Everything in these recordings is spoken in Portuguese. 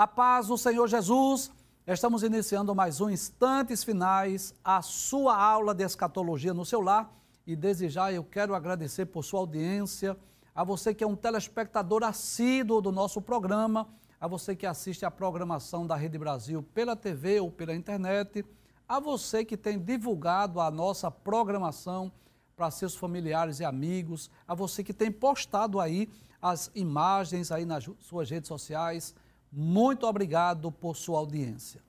A paz do Senhor Jesus. Estamos iniciando mais um Instantes Finais, a sua aula de escatologia no seu lar. E desde já eu quero agradecer por sua audiência, a você que é um telespectador assíduo do nosso programa, a você que assiste a programação da Rede Brasil pela TV ou pela internet, a você que tem divulgado a nossa programação para seus familiares e amigos, a você que tem postado aí as imagens aí nas suas redes sociais muito obrigado por sua audiência.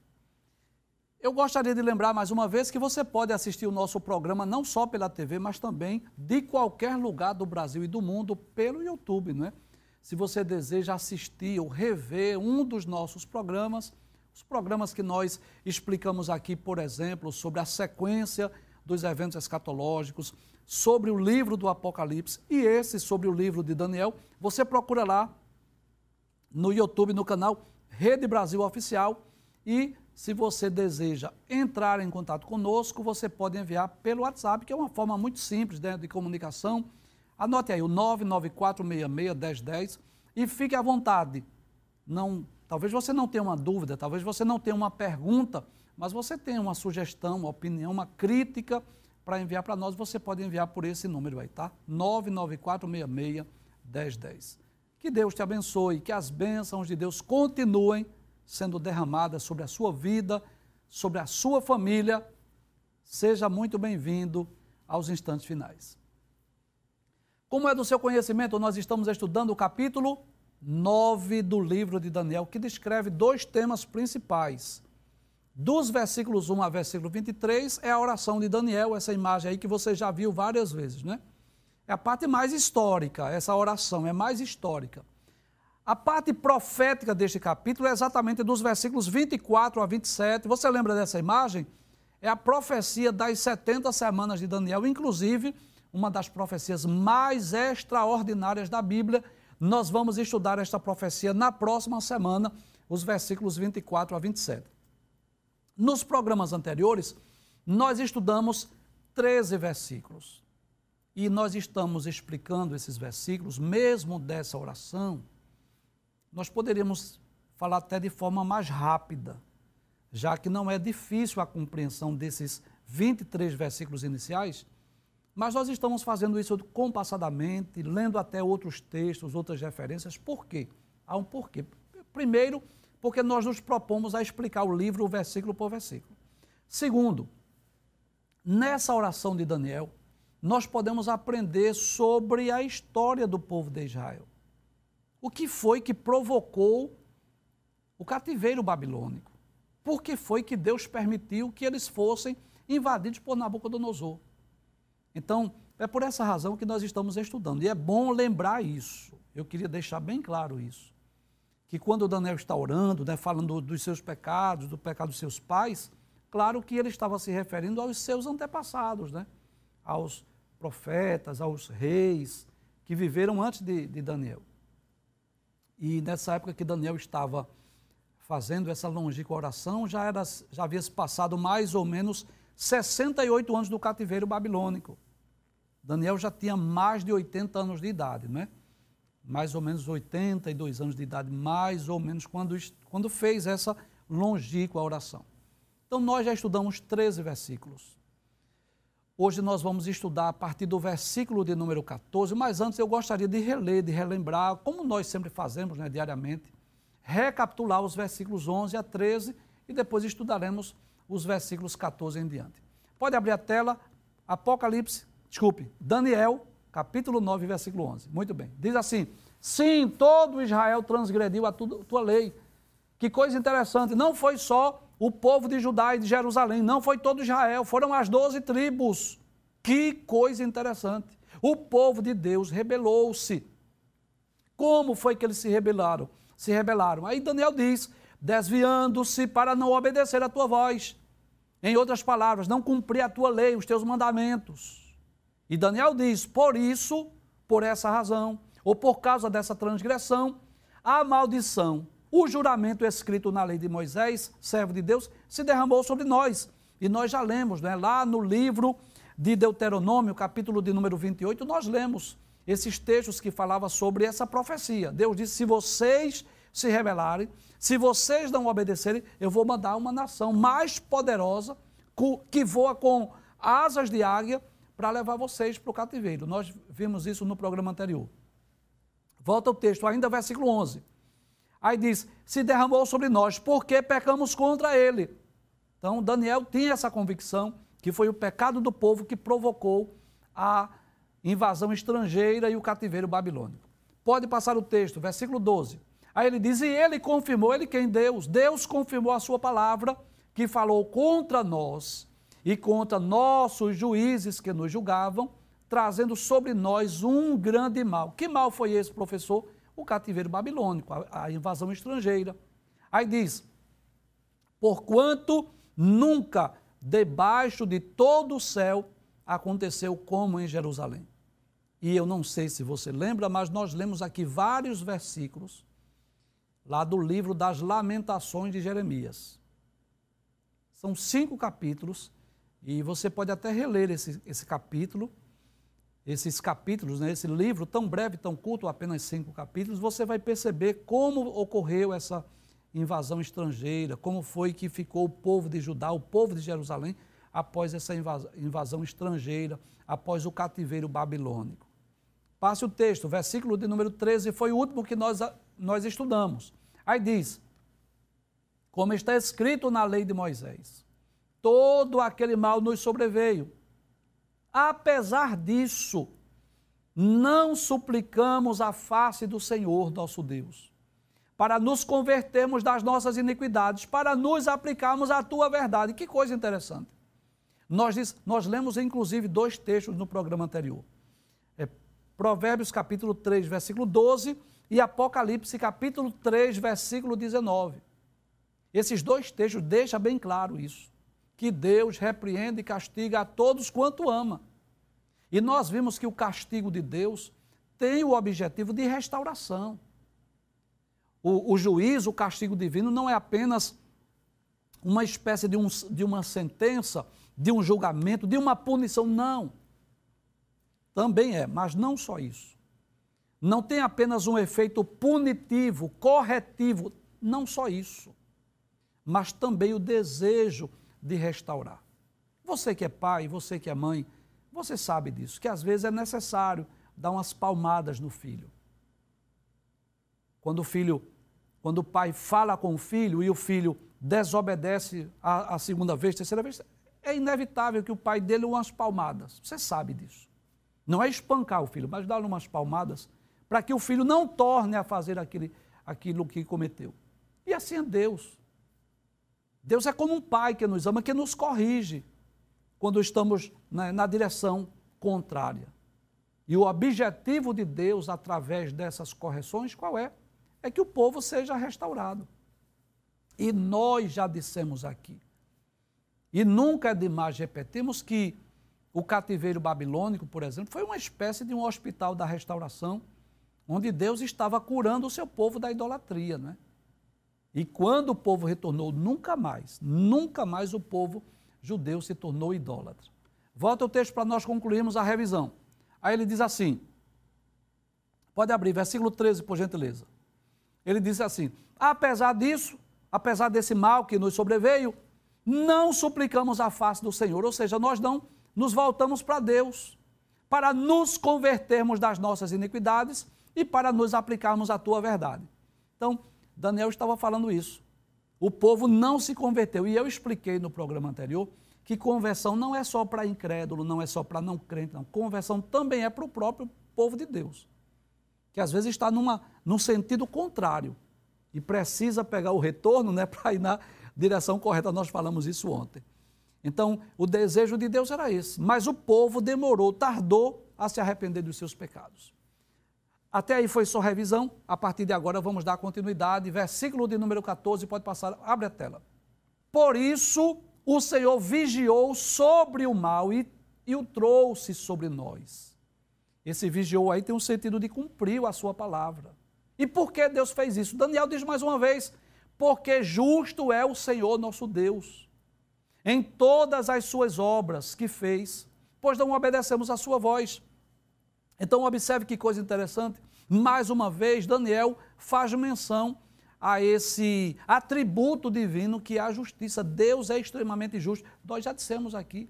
Eu gostaria de lembrar mais uma vez que você pode assistir o nosso programa não só pela TV, mas também de qualquer lugar do Brasil e do mundo pelo YouTube, não é? Se você deseja assistir ou rever um dos nossos programas, os programas que nós explicamos aqui, por exemplo, sobre a sequência dos eventos escatológicos, sobre o livro do Apocalipse e esse sobre o livro de Daniel, você procura lá no YouTube, no canal Rede Brasil Oficial. E se você deseja entrar em contato conosco, você pode enviar pelo WhatsApp, que é uma forma muito simples né, de comunicação. Anote aí o 994661010 e fique à vontade. Não, talvez você não tenha uma dúvida, talvez você não tenha uma pergunta, mas você tem uma sugestão, uma opinião, uma crítica para enviar para nós, você pode enviar por esse número aí, tá? 994661010. Que Deus te abençoe, que as bênçãos de Deus continuem sendo derramadas sobre a sua vida, sobre a sua família. Seja muito bem-vindo aos instantes finais. Como é do seu conhecimento, nós estamos estudando o capítulo 9 do livro de Daniel, que descreve dois temas principais. Dos versículos 1 a versículo 23 é a oração de Daniel, essa imagem aí que você já viu várias vezes, né? É a parte mais histórica, essa oração é mais histórica. A parte profética deste capítulo é exatamente dos versículos 24 a 27. Você lembra dessa imagem? É a profecia das 70 semanas de Daniel, inclusive uma das profecias mais extraordinárias da Bíblia. Nós vamos estudar esta profecia na próxima semana, os versículos 24 a 27. Nos programas anteriores, nós estudamos 13 versículos e nós estamos explicando esses versículos, mesmo dessa oração, nós poderíamos falar até de forma mais rápida, já que não é difícil a compreensão desses 23 versículos iniciais, mas nós estamos fazendo isso compassadamente, lendo até outros textos, outras referências. Por quê? Há um porquê. Primeiro, porque nós nos propomos a explicar o livro versículo por versículo. Segundo, nessa oração de Daniel, nós podemos aprender sobre a história do povo de Israel. O que foi que provocou o cativeiro babilônico? Por que foi que Deus permitiu que eles fossem invadidos por Nabucodonosor? Então, é por essa razão que nós estamos estudando. E é bom lembrar isso. Eu queria deixar bem claro isso. Que quando Daniel está orando, né, falando dos seus pecados, do pecado dos seus pais, claro que ele estava se referindo aos seus antepassados, né? aos profetas, aos reis que viveram antes de, de Daniel. E nessa época que Daniel estava fazendo essa longínqua oração, já, era, já havia se passado mais ou menos 68 anos do cativeiro babilônico. Daniel já tinha mais de 80 anos de idade, né? Mais ou menos 82 anos de idade, mais ou menos, quando, quando fez essa longínqua oração. Então, nós já estudamos 13 versículos. Hoje nós vamos estudar a partir do versículo de número 14, mas antes eu gostaria de reler, de relembrar, como nós sempre fazemos né, diariamente, recapitular os versículos 11 a 13 e depois estudaremos os versículos 14 em diante. Pode abrir a tela, Apocalipse, desculpe, Daniel, capítulo 9, versículo 11. Muito bem. Diz assim: Sim, todo Israel transgrediu a tua lei. Que coisa interessante, não foi só o povo de Judá e de Jerusalém, não foi todo Israel, foram as doze tribos. Que coisa interessante. O povo de Deus rebelou-se. Como foi que eles se rebelaram? Se rebelaram. Aí Daniel diz: desviando-se para não obedecer a tua voz. Em outras palavras, não cumprir a tua lei, os teus mandamentos. E Daniel diz: por isso, por essa razão, ou por causa dessa transgressão, a maldição o juramento escrito na lei de Moisés, servo de Deus, se derramou sobre nós. E nós já lemos, né? lá no livro de Deuteronômio, capítulo de número 28, nós lemos esses textos que falavam sobre essa profecia. Deus disse: se vocês se rebelarem, se vocês não obedecerem, eu vou mandar uma nação mais poderosa que voa com asas de águia para levar vocês para o cativeiro. Nós vimos isso no programa anterior. Volta o texto, ainda versículo 11. Aí diz: Se derramou sobre nós, porque pecamos contra ele. Então, Daniel tinha essa convicção que foi o pecado do povo que provocou a invasão estrangeira e o cativeiro babilônico. Pode passar o texto, versículo 12. Aí ele diz: E ele confirmou, ele quem? Deus. Deus confirmou a sua palavra, que falou contra nós e contra nossos juízes que nos julgavam, trazendo sobre nós um grande mal. Que mal foi esse, professor? O cativeiro babilônico, a, a invasão estrangeira. Aí diz: Porquanto nunca debaixo de todo o céu aconteceu como em Jerusalém. E eu não sei se você lembra, mas nós lemos aqui vários versículos lá do livro das Lamentações de Jeremias. São cinco capítulos e você pode até reler esse, esse capítulo, esses capítulos, né, esse livro tão breve, tão curto, apenas cinco capítulos, você vai perceber como ocorreu essa invasão estrangeira, como foi que ficou o povo de Judá, o povo de Jerusalém, após essa invasão estrangeira, após o cativeiro babilônico. Passe o texto, versículo de número 13, foi o último que nós, nós estudamos. Aí diz: Como está escrito na lei de Moisés, todo aquele mal nos sobreveio. Apesar disso, não suplicamos a face do Senhor nosso Deus, para nos convertermos das nossas iniquidades, para nos aplicarmos à tua verdade. Que coisa interessante. Nós, diz, nós lemos inclusive dois textos no programa anterior. É Provérbios capítulo 3, versículo 12 e Apocalipse capítulo 3, versículo 19. Esses dois textos deixam bem claro isso que Deus repreende e castiga a todos quanto ama. E nós vimos que o castigo de Deus tem o objetivo de restauração. O, o juízo, o castigo divino, não é apenas uma espécie de, um, de uma sentença, de um julgamento, de uma punição, não. Também é, mas não só isso. Não tem apenas um efeito punitivo, corretivo, não só isso, mas também o desejo de restaurar. Você que é pai, você que é mãe, você sabe disso, que às vezes é necessário dar umas palmadas no filho. Quando o filho, quando o pai fala com o filho e o filho desobedece a, a segunda vez, terceira vez, é inevitável que o pai dê umas palmadas. Você sabe disso. Não é espancar o filho, mas dar-lhe umas palmadas para que o filho não torne a fazer aquele, aquilo que cometeu. E assim é Deus. Deus é como um pai que nos ama, que nos corrige quando estamos na, na direção contrária. E o objetivo de Deus, através dessas correções, qual é? É que o povo seja restaurado. E nós já dissemos aqui, e nunca é demais repetirmos que o cativeiro babilônico, por exemplo, foi uma espécie de um hospital da restauração, onde Deus estava curando o seu povo da idolatria, não é? E quando o povo retornou, nunca mais, nunca mais o povo judeu se tornou idólatra. Volta o texto para nós concluirmos a revisão. Aí ele diz assim: pode abrir, versículo 13, por gentileza. Ele diz assim: apesar disso, apesar desse mal que nos sobreveio, não suplicamos a face do Senhor, ou seja, nós não nos voltamos para Deus, para nos convertermos das nossas iniquidades e para nos aplicarmos à tua verdade. Então, Daniel estava falando isso. O povo não se converteu. E eu expliquei no programa anterior que conversão não é só para incrédulo, não é só para não crente, não. Conversão também é para o próprio povo de Deus, que às vezes está numa, num sentido contrário e precisa pegar o retorno né, para ir na direção correta. Nós falamos isso ontem. Então, o desejo de Deus era esse, mas o povo demorou, tardou a se arrepender dos seus pecados. Até aí foi só revisão. A partir de agora vamos dar continuidade. Versículo de número 14, pode passar, abre a tela. Por isso o Senhor vigiou sobre o mal e, e o trouxe sobre nós. Esse vigiou aí tem um sentido de cumprir a sua palavra. E por que Deus fez isso? Daniel diz mais uma vez: porque justo é o Senhor nosso Deus em todas as suas obras que fez, pois não obedecemos a sua voz. Então, observe que coisa interessante. Mais uma vez, Daniel faz menção a esse atributo divino que é a justiça. Deus é extremamente justo. Nós já dissemos aqui.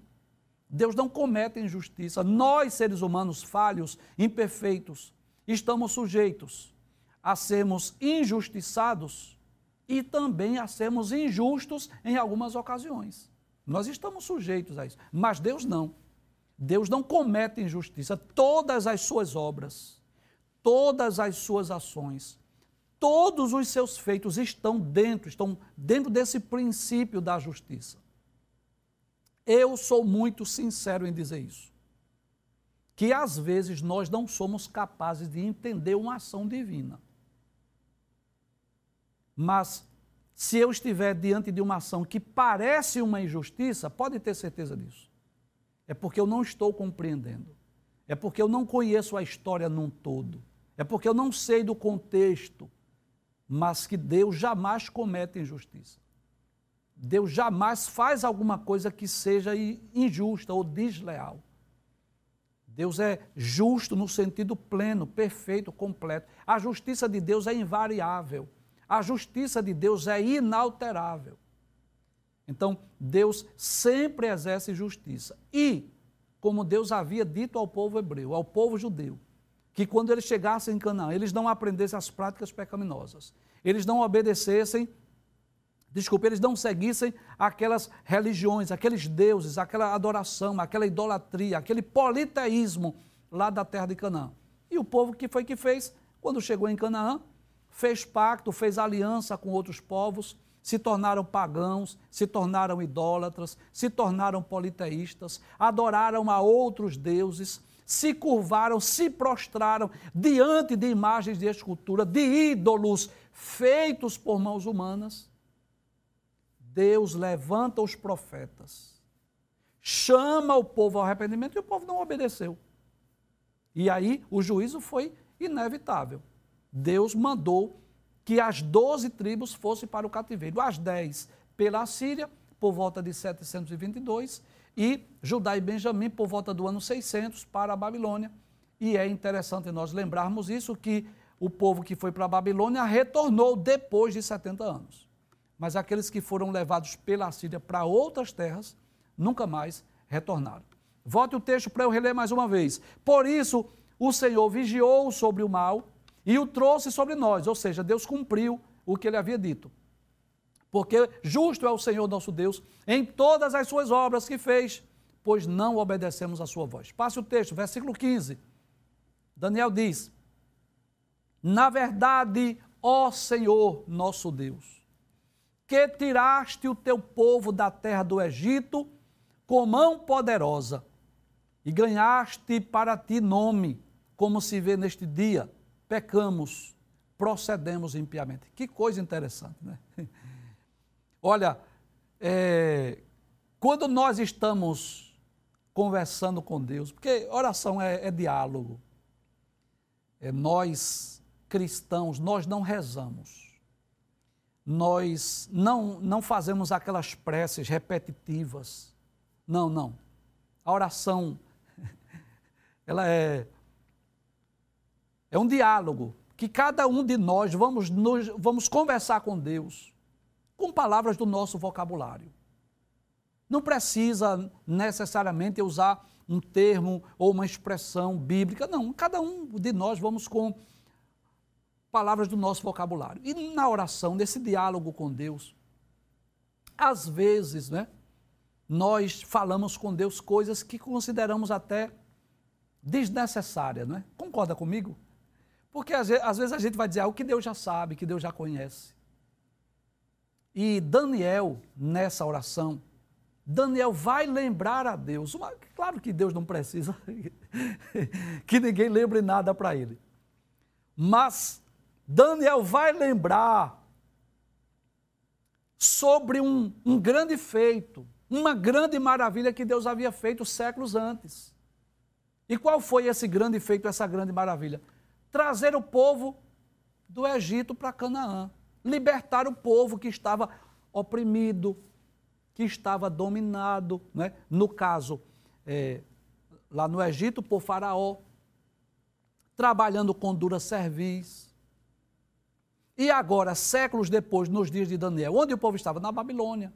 Deus não comete injustiça. Nós, seres humanos falhos, imperfeitos, estamos sujeitos a sermos injustiçados e também a sermos injustos em algumas ocasiões. Nós estamos sujeitos a isso, mas Deus não. Deus não comete injustiça. Todas as suas obras, todas as suas ações, todos os seus feitos estão dentro, estão dentro desse princípio da justiça. Eu sou muito sincero em dizer isso. Que às vezes nós não somos capazes de entender uma ação divina. Mas se eu estiver diante de uma ação que parece uma injustiça, pode ter certeza disso. É porque eu não estou compreendendo. É porque eu não conheço a história num todo. É porque eu não sei do contexto. Mas que Deus jamais comete injustiça. Deus jamais faz alguma coisa que seja injusta ou desleal. Deus é justo no sentido pleno, perfeito, completo. A justiça de Deus é invariável. A justiça de Deus é inalterável. Então, Deus sempre exerce justiça. E, como Deus havia dito ao povo hebreu, ao povo judeu, que quando eles chegassem em Canaã, eles não aprendessem as práticas pecaminosas, eles não obedecessem desculpe, eles não seguissem aquelas religiões, aqueles deuses, aquela adoração, aquela idolatria, aquele politeísmo lá da terra de Canaã. E o povo que foi que fez? Quando chegou em Canaã, fez pacto, fez aliança com outros povos, se tornaram pagãos, se tornaram idólatras, se tornaram politeístas, adoraram a outros deuses, se curvaram, se prostraram diante de imagens de escultura, de ídolos feitos por mãos humanas Deus levanta os profetas, chama o povo ao arrependimento e o povo não obedeceu. E aí o juízo foi inevitável. Deus mandou que as doze tribos fossem para o cativeiro, as dez pela Síria, por volta de 722, e Judá e Benjamim, por volta do ano 600, para a Babilônia. E é interessante nós lembrarmos isso, que o povo que foi para a Babilônia retornou depois de 70 anos mas aqueles que foram levados pela Síria para outras terras nunca mais retornaram. Volte o texto para eu reler mais uma vez. Por isso, o Senhor vigiou sobre o mal e o trouxe sobre nós, ou seja, Deus cumpriu o que ele havia dito. Porque justo é o Senhor nosso Deus em todas as suas obras que fez, pois não obedecemos a sua voz. Passe o texto, versículo 15. Daniel diz: Na verdade, ó Senhor nosso Deus, que tiraste o teu povo da terra do Egito com mão poderosa e ganhaste para ti nome, como se vê neste dia, pecamos, procedemos impiamente. Que coisa interessante, né? Olha, é, quando nós estamos conversando com Deus, porque oração é, é diálogo, é, nós cristãos, nós não rezamos nós não, não fazemos aquelas preces repetitivas. Não, não. A oração, ela é, é um diálogo que cada um de nós vamos, nos, vamos conversar com Deus com palavras do nosso vocabulário. Não precisa necessariamente usar um termo ou uma expressão bíblica, não. Cada um de nós vamos com palavras do nosso vocabulário. E na oração, nesse diálogo com Deus, às vezes, né, nós falamos com Deus coisas que consideramos até desnecessárias, não é? Concorda comigo? Porque às vezes a gente vai dizer algo que Deus já sabe, que Deus já conhece. E Daniel, nessa oração, Daniel vai lembrar a Deus. Uma, claro que Deus não precisa que ninguém lembre nada para ele. Mas Daniel vai lembrar sobre um, um grande feito, uma grande maravilha que Deus havia feito séculos antes. E qual foi esse grande feito, essa grande maravilha? Trazer o povo do Egito para Canaã, libertar o povo que estava oprimido, que estava dominado, né? no caso, é, lá no Egito, por Faraó, trabalhando com dura cerviz, E agora, séculos depois, nos dias de Daniel, onde o povo estava? Na Babilônia.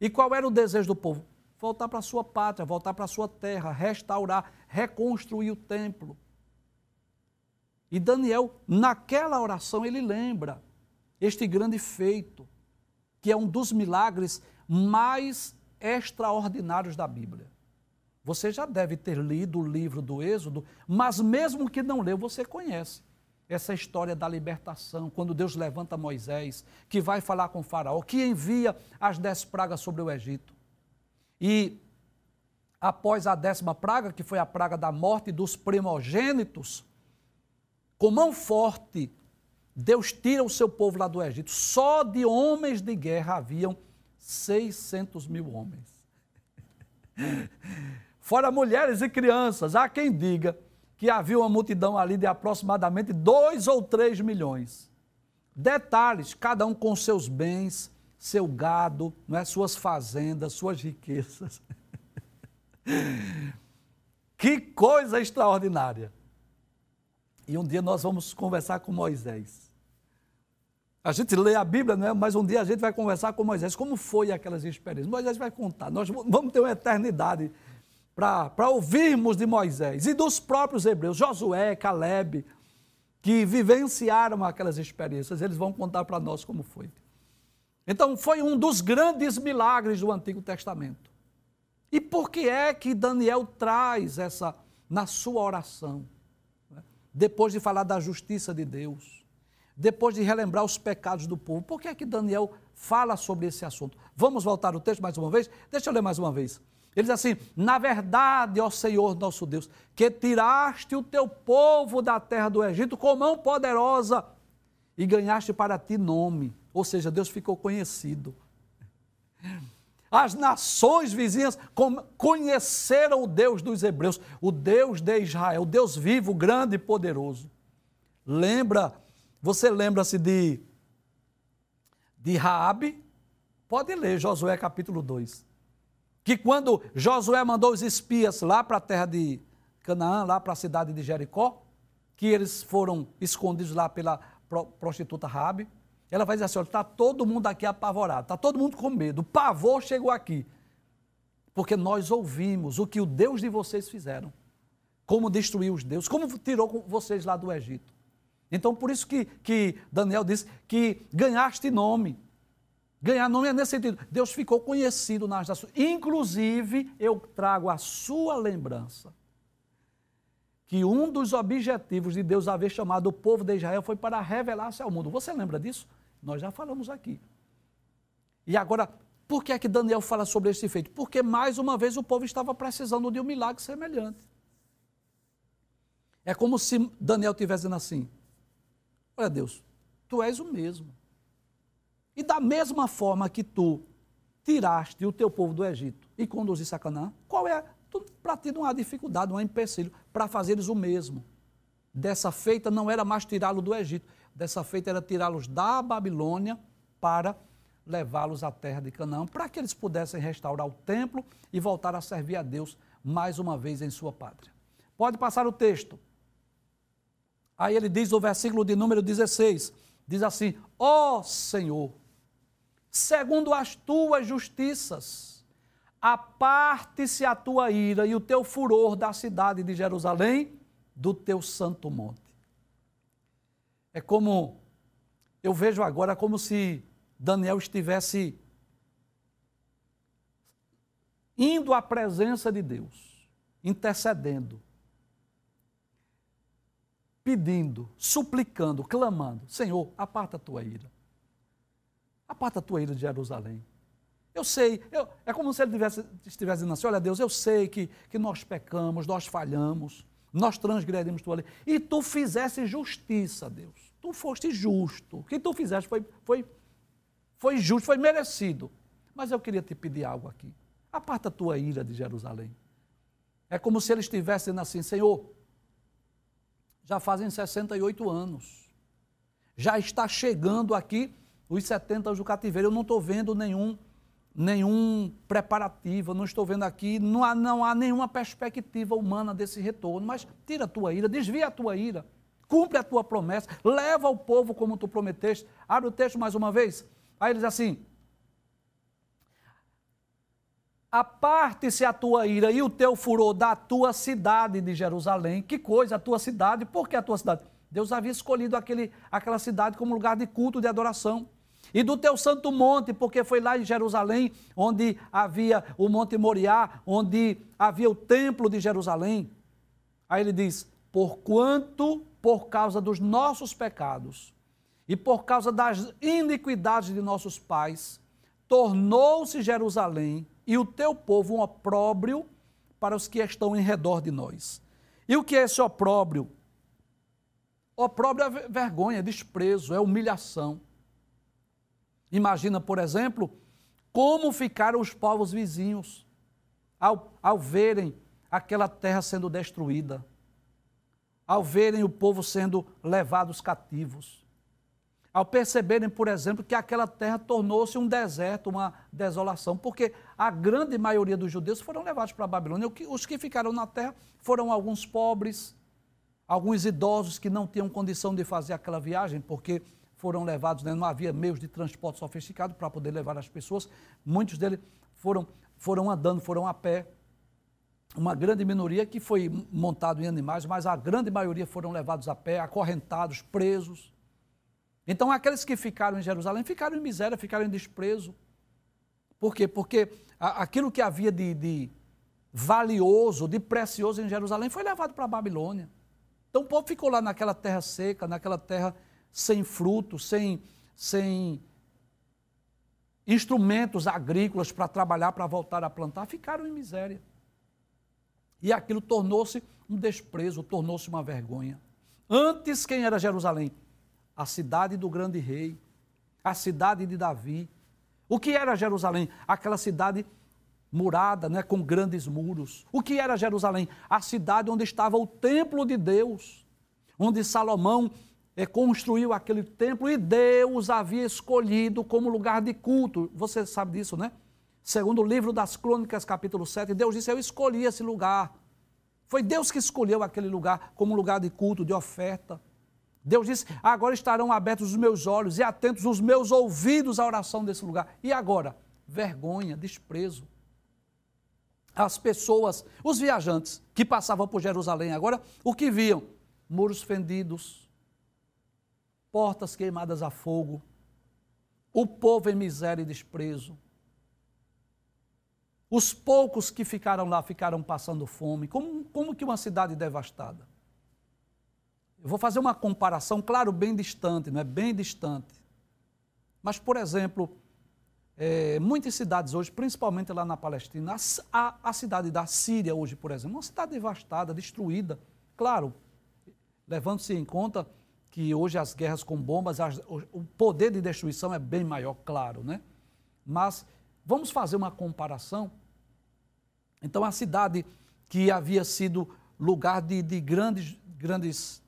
E qual era o desejo do povo? Voltar para a sua pátria, voltar para a sua terra, restaurar, reconstruir o templo. E Daniel, naquela oração, ele lembra este grande feito, que é um dos milagres mais extraordinários da Bíblia. Você já deve ter lido o livro do Êxodo, mas mesmo que não leu, você conhece essa história da libertação, quando Deus levanta Moisés, que vai falar com Faraó, que envia as dez pragas sobre o Egito. E após a décima praga, que foi a praga da morte dos primogênitos, com mão forte, Deus tira o seu povo lá do Egito. Só de homens de guerra haviam 600 mil homens. Fora mulheres e crianças. Há quem diga que havia uma multidão ali de aproximadamente 2 ou 3 milhões. Detalhes, cada um com seus bens, seu gado, não é? suas fazendas, suas riquezas. que coisa extraordinária. E um dia nós vamos conversar com Moisés. A gente lê a Bíblia, não é? mas um dia a gente vai conversar com Moisés. Como foi aquelas experiências? Moisés vai contar. Nós vamos ter uma eternidade para ouvirmos de Moisés e dos próprios hebreus, Josué, Caleb, que vivenciaram aquelas experiências. Eles vão contar para nós como foi. Então, foi um dos grandes milagres do Antigo Testamento. E por que é que Daniel traz essa na sua oração? Depois de falar da justiça de Deus, depois de relembrar os pecados do povo. Por que é que Daniel fala sobre esse assunto? Vamos voltar ao texto mais uma vez? Deixa eu ler mais uma vez. Ele diz assim: Na verdade, ó Senhor nosso Deus, que tiraste o teu povo da terra do Egito com mão poderosa e ganhaste para ti nome. Ou seja, Deus ficou conhecido. As nações vizinhas conheceram o Deus dos hebreus, o Deus de Israel, o Deus vivo, grande e poderoso. Lembra, você lembra-se de, de Raabe? Pode ler Josué capítulo 2. Que quando Josué mandou os espias lá para a terra de Canaã, lá para a cidade de Jericó, que eles foram escondidos lá pela prostituta Raabe, ela vai dizer assim: olha, está todo mundo aqui apavorado, está todo mundo com medo, o pavor chegou aqui. Porque nós ouvimos o que o Deus de vocês fizeram, como destruiu os deuses, como tirou vocês lá do Egito. Então, por isso que, que Daniel disse que ganhaste nome. Ganhar nome é nesse sentido. Deus ficou conhecido nas nações. Inclusive, eu trago a sua lembrança que um dos objetivos de Deus haver chamado o povo de Israel foi para revelar-se ao mundo. Você lembra disso? Nós já falamos aqui. E agora, por que é que Daniel fala sobre esse feito? Porque mais uma vez o povo estava precisando de um milagre semelhante. É como se Daniel estivesse dizendo assim: Olha, Deus, tu és o mesmo. E da mesma forma que tu tiraste o teu povo do Egito e conduziste a Canaã, qual é para ti não há dificuldade, não há empecilho para fazeres o mesmo. Dessa feita não era mais tirá-lo do Egito, dessa feita era tirá-los da Babilônia para levá-los à terra de Canaã, para que eles pudessem restaurar o templo e voltar a servir a Deus mais uma vez em sua pátria. Pode passar o texto. Aí ele diz o versículo de número 16: diz assim: Ó oh Senhor, segundo as tuas justiças, aparte-se a tua ira e o teu furor da cidade de Jerusalém, do teu santo monte. É como, eu vejo agora como se Daniel estivesse indo à presença de Deus, intercedendo, pedindo, suplicando, clamando: Senhor, aparta a tua ira. Aparta a tua ira de Jerusalém. Eu sei, eu, é como se ele tivesse, estivesse dizendo assim: olha, Deus, eu sei que, que nós pecamos, nós falhamos, nós transgredimos tua lei. E tu fizesse justiça, Deus. Tu foste justo. O que tu fizeste foi, foi, foi justo, foi merecido. Mas eu queria te pedir algo aqui. Aparta a tua ira de Jerusalém. É como se ele estivesse dizendo assim: Senhor, já fazem 68 anos. Já está chegando aqui os 70 anos do cativeiro. Eu não estou vendo nenhum nenhum preparativo, não estou vendo aqui, não há, não há nenhuma perspectiva humana desse retorno, mas tira a tua ira, desvia a tua ira. Cumpre a tua promessa, leva o povo como tu prometeste. Abre o texto mais uma vez. Aí ele diz assim: Aparte-se a tua ira e o teu furor da tua cidade de Jerusalém. Que coisa, a tua cidade? Por que a tua cidade? Deus havia escolhido aquele, aquela cidade como lugar de culto, de adoração. E do teu santo monte, porque foi lá em Jerusalém onde havia o Monte Moriá, onde havia o templo de Jerusalém. Aí ele diz: Porquanto, por causa dos nossos pecados e por causa das iniquidades de nossos pais, tornou-se Jerusalém e o teu povo um opróbrio para os que estão em redor de nós. E o que é esse opróbrio? Opróbrio é vergonha, é desprezo, é humilhação. Imagina, por exemplo, como ficaram os povos vizinhos ao, ao verem aquela terra sendo destruída, ao verem o povo sendo levados cativos ao perceberem, por exemplo, que aquela terra tornou-se um deserto, uma desolação, porque a grande maioria dos judeus foram levados para a Babilônia. Os que ficaram na terra foram alguns pobres, alguns idosos que não tinham condição de fazer aquela viagem, porque foram levados, né? não havia meios de transporte sofisticado para poder levar as pessoas. Muitos deles foram, foram andando, foram a pé. Uma grande minoria que foi montado em animais, mas a grande maioria foram levados a pé, acorrentados, presos. Então, aqueles que ficaram em Jerusalém ficaram em miséria, ficaram em desprezo. Por quê? Porque aquilo que havia de, de valioso, de precioso em Jerusalém foi levado para a Babilônia. Então, o povo ficou lá naquela terra seca, naquela terra sem fruto, sem, sem instrumentos agrícolas para trabalhar, para voltar a plantar, ficaram em miséria. E aquilo tornou-se um desprezo, tornou-se uma vergonha. Antes, quem era Jerusalém? a cidade do grande rei, a cidade de Davi. O que era Jerusalém? Aquela cidade murada, né, com grandes muros. O que era Jerusalém? A cidade onde estava o templo de Deus, onde Salomão é, construiu aquele templo e Deus havia escolhido como lugar de culto. Você sabe disso, né? Segundo o livro das Crônicas, capítulo 7, Deus disse: Eu escolhi esse lugar. Foi Deus que escolheu aquele lugar como lugar de culto, de oferta. Deus disse: agora estarão abertos os meus olhos e atentos os meus ouvidos à oração desse lugar. E agora? Vergonha, desprezo. As pessoas, os viajantes que passavam por Jerusalém agora, o que viam? Muros fendidos, portas queimadas a fogo, o povo em miséria e desprezo. Os poucos que ficaram lá ficaram passando fome, como, como que uma cidade devastada. Eu vou fazer uma comparação, claro, bem distante, não é bem distante. Mas, por exemplo, é, muitas cidades hoje, principalmente lá na Palestina, a, a, cidade da Síria hoje, por exemplo, uma cidade devastada, destruída. Claro, levando-se em conta que hoje as guerras com bombas, as, o poder de destruição é bem maior, claro, né? Mas vamos fazer uma comparação. Então, a cidade que havia sido lugar de, de grandes, grandes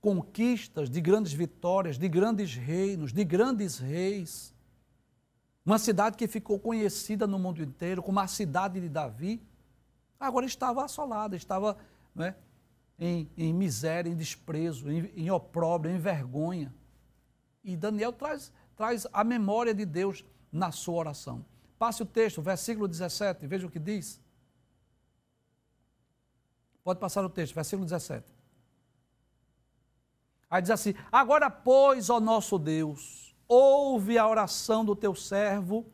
conquistas, de grandes vitórias, de grandes reinos, de grandes reis. Uma cidade que ficou conhecida no mundo inteiro como a cidade de Davi, agora estava assolada, estava né, em, em, miséria, em desprezo, em, em opróbrio, em vergonha. E Daniel traz, traz a memória de Deus na sua oração. Passe o texto, versículo 17, veja o que diz. Pode passar o texto, versículo 17. Aí diz assim: Agora, pois, ó nosso Deus, ouve a oração do teu servo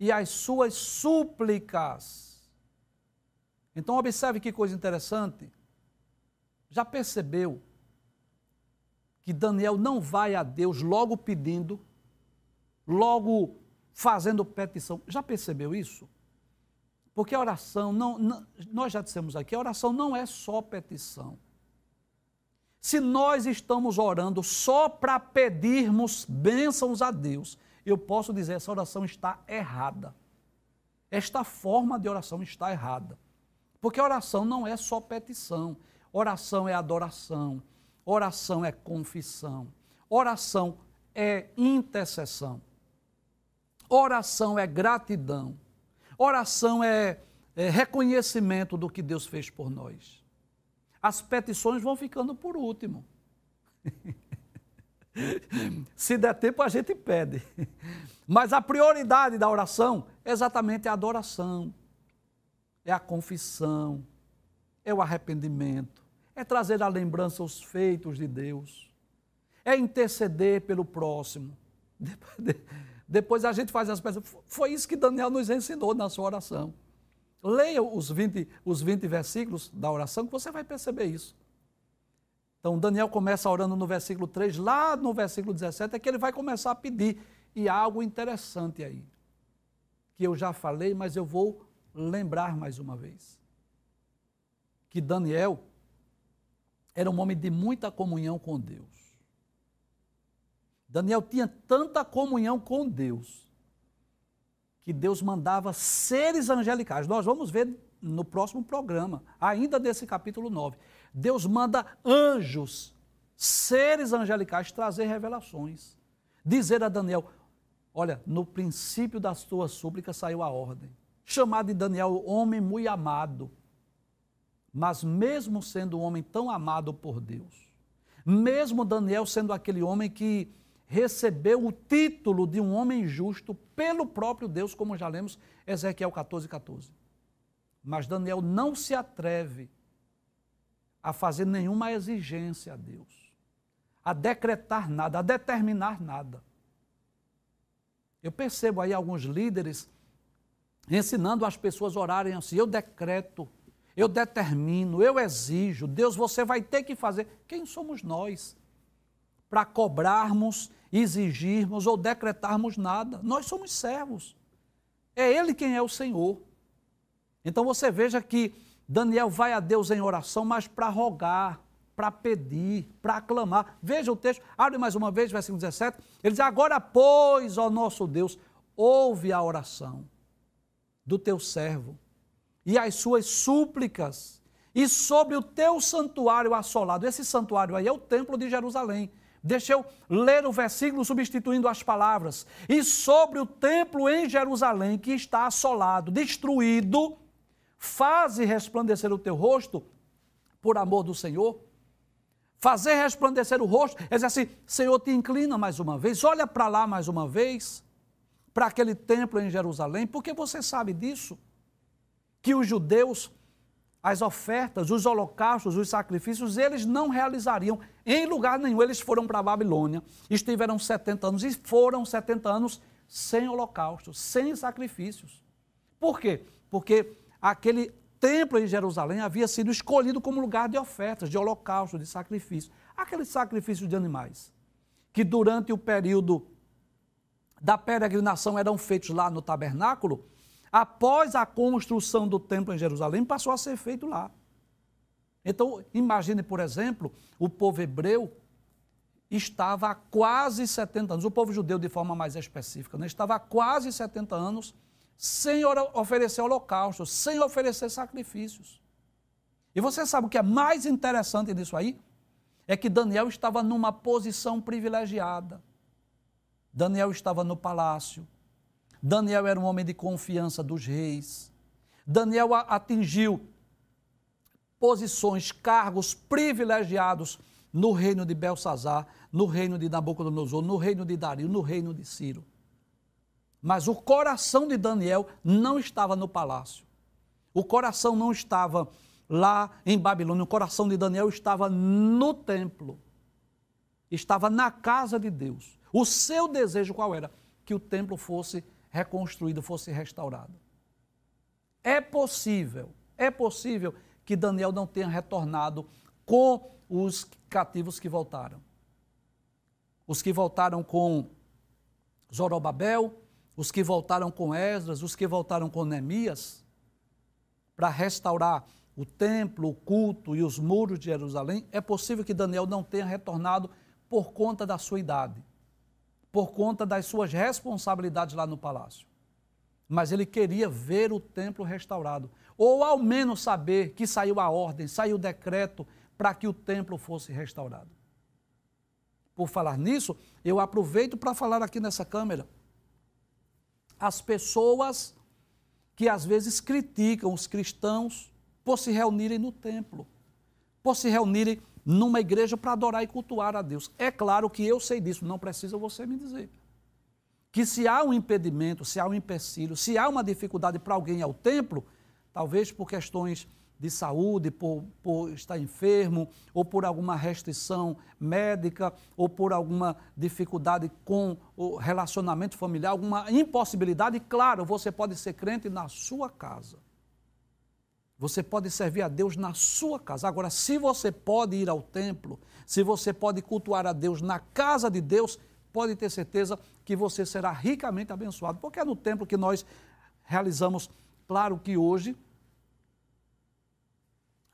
e as suas súplicas. Então, observe que coisa interessante. Já percebeu que Daniel não vai a Deus logo pedindo, logo fazendo petição? Já percebeu isso? Porque a oração, não, não, nós já dissemos aqui, a oração não é só petição. Se nós estamos orando só para pedirmos bênçãos a Deus, eu posso dizer essa oração está errada. Esta forma de oração está errada. Porque oração não é só petição. Oração é adoração. Oração é confissão. Oração é intercessão. Oração é gratidão. Oração é, é reconhecimento do que Deus fez por nós as petições vão ficando por último. Se der tempo, a gente pede. Mas a prioridade da oração é exatamente a adoração, é a confissão, é o arrependimento, é trazer à lembrança os feitos de Deus, é interceder pelo próximo. Depois a gente faz as peças. Foi isso que Daniel nos ensinou na sua oração. Leia os 20, os 20 versículos da oração que você vai perceber isso. Então, Daniel começa orando no versículo 3, lá no versículo 17 é que ele vai começar a pedir. E há algo interessante aí, que eu já falei, mas eu vou lembrar mais uma vez. Que Daniel era um homem de muita comunhão com Deus. Daniel tinha tanta comunhão com Deus, que Deus mandava seres angelicais. Nós vamos ver no próximo programa, ainda desse capítulo 9. Deus manda anjos, seres angelicais, trazer revelações. Dizer a Daniel: Olha, no princípio das tuas súplicas saiu a ordem. Chamado de Daniel, homem muito amado. Mas mesmo sendo um homem tão amado por Deus, mesmo Daniel sendo aquele homem que recebeu o título de um homem justo pelo próprio Deus, como já lemos Ezequiel 14, 14. Mas Daniel não se atreve a fazer nenhuma exigência a Deus, a decretar nada, a determinar nada. Eu percebo aí alguns líderes ensinando as pessoas a orarem assim: eu decreto, eu determino, eu exijo, Deus, você vai ter que fazer. Quem somos nós para cobrarmos, exigirmos ou decretarmos nada? Nós somos servos. É Ele quem é o Senhor. Então você veja que Daniel vai a Deus em oração, mas para rogar, para pedir, para aclamar. Veja o texto, abre mais uma vez, versículo 17. Ele diz: Agora, pois, ó nosso Deus, ouve a oração do teu servo e as suas súplicas, e sobre o teu santuário assolado. Esse santuário aí é o templo de Jerusalém. Deixa eu ler o versículo substituindo as palavras. E sobre o templo em Jerusalém, que está assolado, destruído, Faze resplandecer o teu rosto por amor do Senhor. Fazer resplandecer o rosto, é dizer assim: Senhor, te inclina mais uma vez, olha para lá mais uma vez, para aquele templo em Jerusalém, porque você sabe disso, que os judeus, as ofertas, os holocaustos, os sacrifícios, eles não realizariam em lugar nenhum. Eles foram para a Babilônia, estiveram 70 anos e foram 70 anos sem holocaustos, sem sacrifícios. Por quê? Porque aquele templo em Jerusalém havia sido escolhido como lugar de ofertas, de holocausto, de sacrifício. Aqueles sacrifícios de animais, que durante o período da peregrinação eram feitos lá no tabernáculo, após a construção do templo em Jerusalém, passou a ser feito lá. Então, imagine, por exemplo, o povo hebreu estava há quase 70 anos, o povo judeu de forma mais específica, né? estava há quase 70 anos sem oferecer holocausto, sem oferecer sacrifícios. E você sabe o que é mais interessante disso aí? É que Daniel estava numa posição privilegiada. Daniel estava no palácio. Daniel era um homem de confiança dos reis. Daniel atingiu posições, cargos privilegiados no reino de Belsazar, no reino de Nabucodonosor, no reino de Dario, no reino de Ciro. Mas o coração de Daniel não estava no palácio. O coração não estava lá em Babilônia. O coração de Daniel estava no templo. Estava na casa de Deus. O seu desejo qual era? Que o templo fosse reconstruído, fosse restaurado. É possível, é possível que Daniel não tenha retornado com os cativos que voltaram. Os que voltaram com Zorobabel, os que voltaram com Esdras, os que voltaram com Neemias, para restaurar o templo, o culto e os muros de Jerusalém, é possível que Daniel não tenha retornado por conta da sua idade, por conta das suas responsabilidades lá no palácio. Mas ele queria ver o templo restaurado, ou ao menos saber que saiu a ordem, saiu o decreto para que o templo fosse restaurado. Por falar nisso, eu aproveito para falar aqui nessa câmera as pessoas que às vezes criticam os cristãos por se reunirem no templo, por se reunirem numa igreja para adorar e cultuar a Deus. É claro que eu sei disso, não precisa você me dizer. Que se há um impedimento, se há um empecilho, se há uma dificuldade para alguém ao templo, talvez por questões de saúde, por, por, estar enfermo, ou por alguma restrição médica, ou por alguma dificuldade com o relacionamento familiar, alguma impossibilidade, claro, você pode ser crente na sua casa. Você pode servir a Deus na sua casa. Agora, se você pode ir ao templo, se você pode cultuar a Deus na casa de Deus, pode ter certeza que você será ricamente abençoado, porque é no templo que nós realizamos. Claro que hoje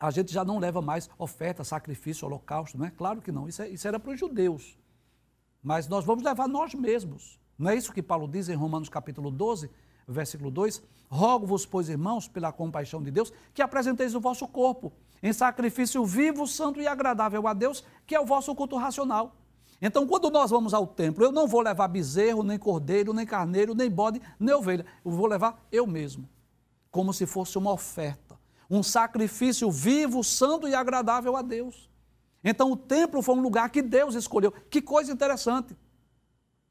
a gente já não leva mais oferta, sacrifício, holocausto, não é? Claro que não, isso, é, isso era para os judeus. Mas nós vamos levar nós mesmos. Não é isso que Paulo diz em Romanos capítulo 12, versículo 2? Rogo-vos, pois, irmãos, pela compaixão de Deus, que apresenteis o vosso corpo em sacrifício vivo, santo e agradável a Deus, que é o vosso culto racional. Então, quando nós vamos ao templo, eu não vou levar bezerro, nem cordeiro, nem carneiro, nem bode, nem ovelha. Eu vou levar eu mesmo, como se fosse uma oferta um sacrifício vivo, santo e agradável a Deus. Então o templo foi um lugar que Deus escolheu. Que coisa interessante.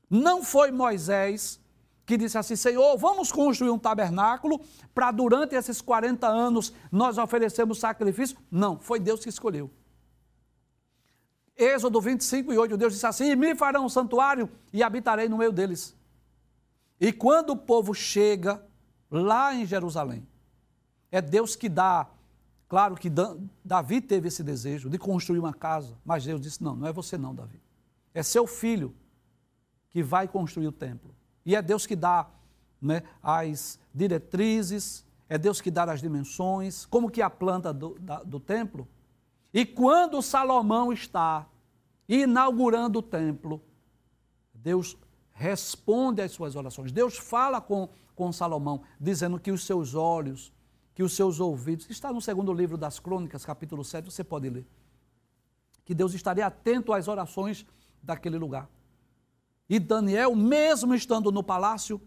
Não foi Moisés que disse assim: Senhor, vamos construir um tabernáculo para durante esses 40 anos nós oferecermos sacrifício. Não, foi Deus que escolheu. Êxodo 25 e 8, Deus disse assim: E me farão um santuário e habitarei no meio deles. E quando o povo chega lá em Jerusalém, é Deus que dá. Claro que Davi teve esse desejo de construir uma casa, mas Deus disse: não, não é você não, Davi. É seu filho que vai construir o templo. E é Deus que dá né, as diretrizes, é Deus que dá as dimensões, como que é a planta do, da, do templo. E quando Salomão está inaugurando o templo, Deus responde às suas orações. Deus fala com, com Salomão, dizendo que os seus olhos que os seus ouvidos, está no segundo livro das Crônicas, capítulo 7, você pode ler. Que Deus estaria atento às orações daquele lugar. E Daniel, mesmo estando no palácio,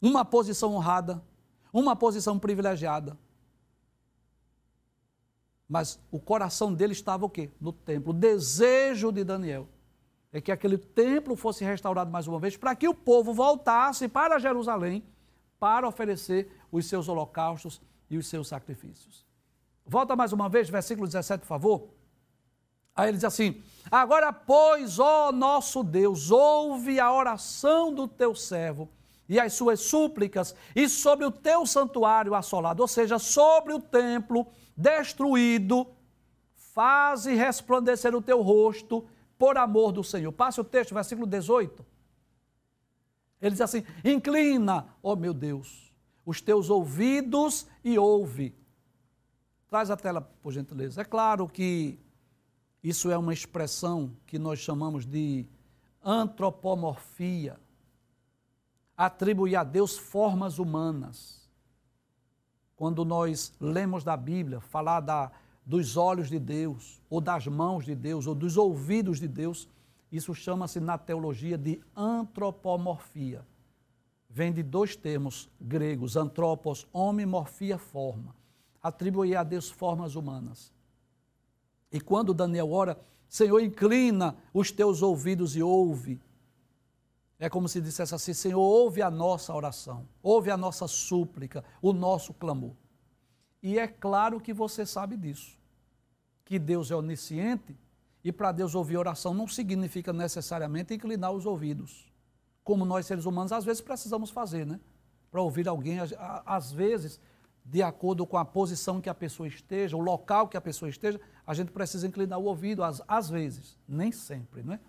uma posição honrada, uma posição privilegiada, mas o coração dele estava o quê? No templo. O desejo de Daniel é que aquele templo fosse restaurado mais uma vez, para que o povo voltasse para Jerusalém para oferecer os seus holocaustos e os seus sacrifícios. Volta mais uma vez, versículo 17, por favor. Aí ele diz assim: Agora, pois, ó nosso Deus, ouve a oração do teu servo e as suas súplicas, e sobre o teu santuário assolado, ou seja, sobre o templo destruído, faze resplandecer o teu rosto por amor do Senhor. Passe o texto, versículo 18. Ele diz assim: Inclina, ó meu Deus, os teus ouvidos e ouve. Traz a tela, por gentileza. É claro que isso é uma expressão que nós chamamos de antropomorfia atribuir a Deus formas humanas. Quando nós lemos da Bíblia falar da, dos olhos de Deus, ou das mãos de Deus, ou dos ouvidos de Deus, isso chama-se na teologia de antropomorfia. Vem de dois termos gregos, antropos, homem, morfia, forma. Atribuir a Deus formas humanas. E quando Daniel ora, Senhor, inclina os teus ouvidos e ouve. É como se dissesse assim: Senhor, ouve a nossa oração, ouve a nossa súplica, o nosso clamor. E é claro que você sabe disso, que Deus é onisciente e para Deus ouvir oração não significa necessariamente inclinar os ouvidos, como nós seres humanos às vezes precisamos fazer, né? Para ouvir alguém, às vezes, de acordo com a posição que a pessoa esteja, o local que a pessoa esteja, a gente precisa inclinar o ouvido, às, às vezes, nem sempre, não é?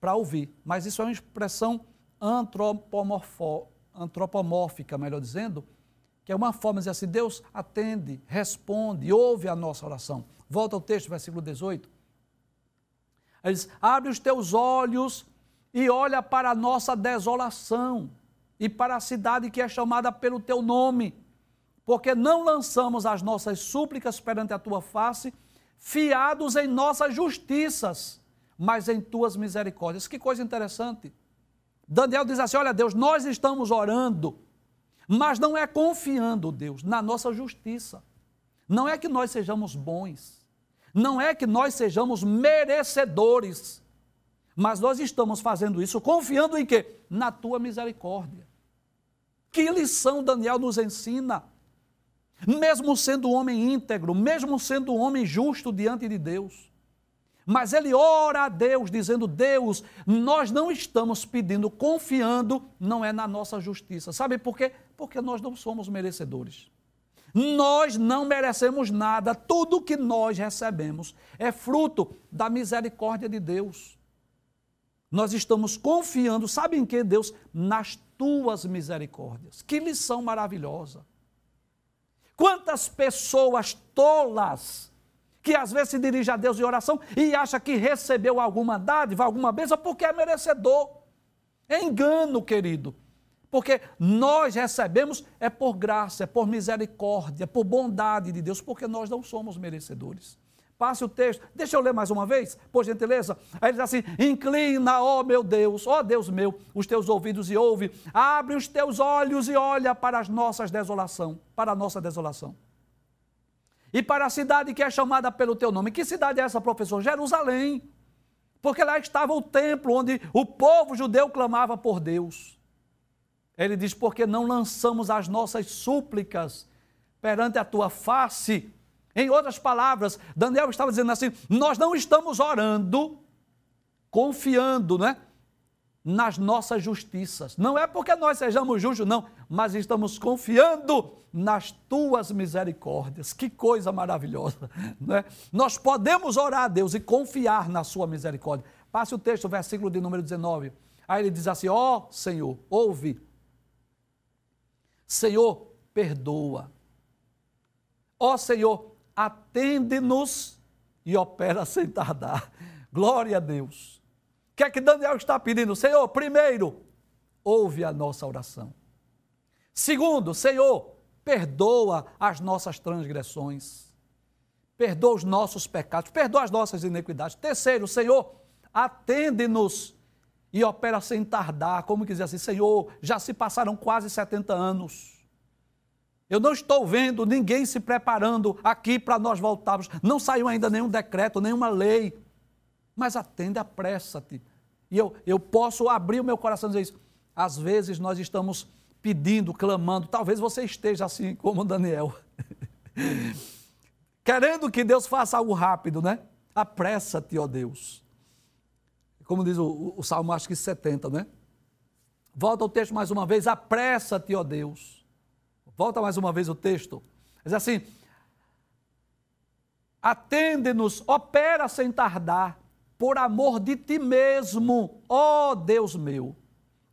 Para ouvir. Mas isso é uma expressão antropomórfica, melhor dizendo, que é uma forma de dizer assim: Deus atende, responde, ouve a nossa oração. Volta ao texto, versículo 18. Ele diz: abre os teus olhos e olha para a nossa desolação e para a cidade que é chamada pelo teu nome, porque não lançamos as nossas súplicas perante a tua face, fiados em nossas justiças, mas em tuas misericórdias. Que coisa interessante. Daniel diz assim: Olha, Deus, nós estamos orando, mas não é confiando, Deus, na nossa justiça. Não é que nós sejamos bons, Não é que nós sejamos merecedores, mas nós estamos fazendo isso confiando em quê? Na tua misericórdia. Que lição Daniel nos ensina? Mesmo sendo homem íntegro, mesmo sendo homem justo diante de Deus, mas ele ora a Deus, dizendo: Deus, nós não estamos pedindo, confiando, não é na nossa justiça. Sabe por quê? Porque nós não somos merecedores. Nós não merecemos nada, tudo que nós recebemos é fruto da misericórdia de Deus. Nós estamos confiando, sabe em que, Deus? Nas tuas misericórdias. Que lição maravilhosa. Quantas pessoas tolas que às vezes se dirige a Deus em oração e acha que recebeu alguma dádiva, alguma bênção, porque é merecedor. É engano, querido. Porque nós recebemos é por graça, é por misericórdia, por bondade de Deus, porque nós não somos merecedores. Passe o texto, deixa eu ler mais uma vez, por gentileza. Aí ele diz assim: Inclina, ó meu Deus, ó Deus meu, os teus ouvidos e ouve, abre os teus olhos e olha para as nossas desolação, para a nossa desolação. E para a cidade que é chamada pelo teu nome. Que cidade é essa, professor? Jerusalém. Porque lá estava o templo onde o povo judeu clamava por Deus. Ele diz: Porque não lançamos as nossas súplicas perante a tua face. Em outras palavras, Daniel estava dizendo assim: Nós não estamos orando, confiando, né? nas nossas justiças. Não é porque nós sejamos justos, não, mas estamos confiando nas tuas misericórdias. Que coisa maravilhosa, não é? Nós podemos orar a Deus e confiar na sua misericórdia. Passe o texto, versículo de número 19. Aí ele diz assim: Ó oh, Senhor, ouve Senhor, perdoa. Ó Senhor, atende-nos e opera sem tardar. Glória a Deus. O que é que Daniel está pedindo? Senhor, primeiro, ouve a nossa oração. Segundo, Senhor, perdoa as nossas transgressões. Perdoa os nossos pecados, perdoa as nossas iniquidades. Terceiro, Senhor, atende-nos e opera sem tardar, como que assim, Senhor, já se passaram quase 70 anos. Eu não estou vendo ninguém se preparando aqui para nós voltarmos. Não saiu ainda nenhum decreto, nenhuma lei. Mas atende, apressa-te. E eu, eu posso abrir o meu coração e dizer isso. Às vezes nós estamos pedindo, clamando, talvez você esteja assim como Daniel. Querendo que Deus faça algo rápido, né? Apressa-te, ó Deus como diz o, o Salmo, acho que 70, né? Volta o texto mais uma vez, apressa-te, ó Deus. Volta mais uma vez o texto. Diz assim: atende-nos, opera sem tardar, por amor de ti mesmo, ó Deus meu,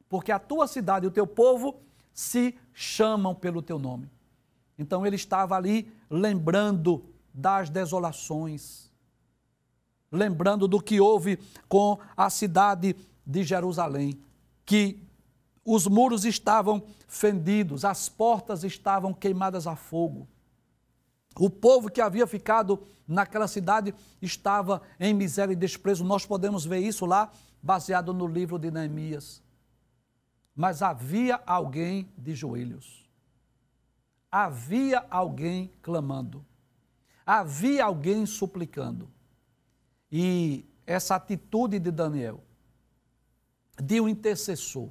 porque a tua cidade e o teu povo se chamam pelo teu nome. Então ele estava ali lembrando das desolações, lembrando do que houve com a cidade de Jerusalém, que os muros estavam fendidos, as portas estavam queimadas a fogo. O povo que havia ficado naquela cidade estava em miséria e desprezo. Nós podemos ver isso lá, baseado no livro de Neemias. Mas havia alguém de joelhos. Havia alguém clamando. Havia alguém suplicando. E essa atitude de Daniel, de um intercessor,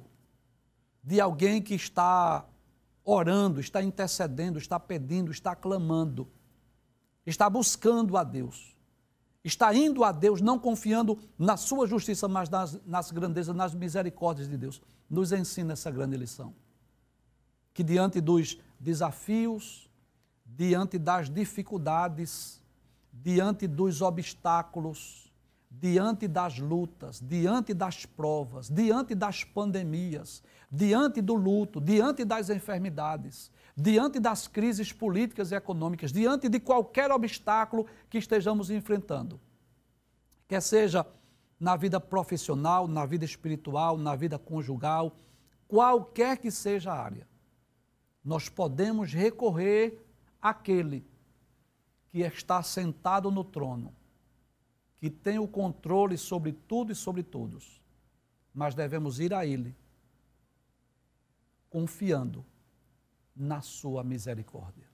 de alguém que está orando, está intercedendo, está pedindo, está clamando, está buscando a Deus, está indo a Deus, não confiando na sua justiça, mas nas, nas grandezas, nas misericórdias de Deus, nos ensina essa grande lição. Que diante dos desafios, diante das dificuldades, diante dos obstáculos, diante das lutas, diante das provas, diante das pandemias, diante do luto, diante das enfermidades, diante das crises políticas e econômicas, diante de qualquer obstáculo que estejamos enfrentando. Quer seja na vida profissional, na vida espiritual, na vida conjugal, qualquer que seja a área, nós podemos recorrer àquele que está sentado no trono, que tem o controle sobre tudo e sobre todos, mas devemos ir a Ele, confiando na Sua misericórdia.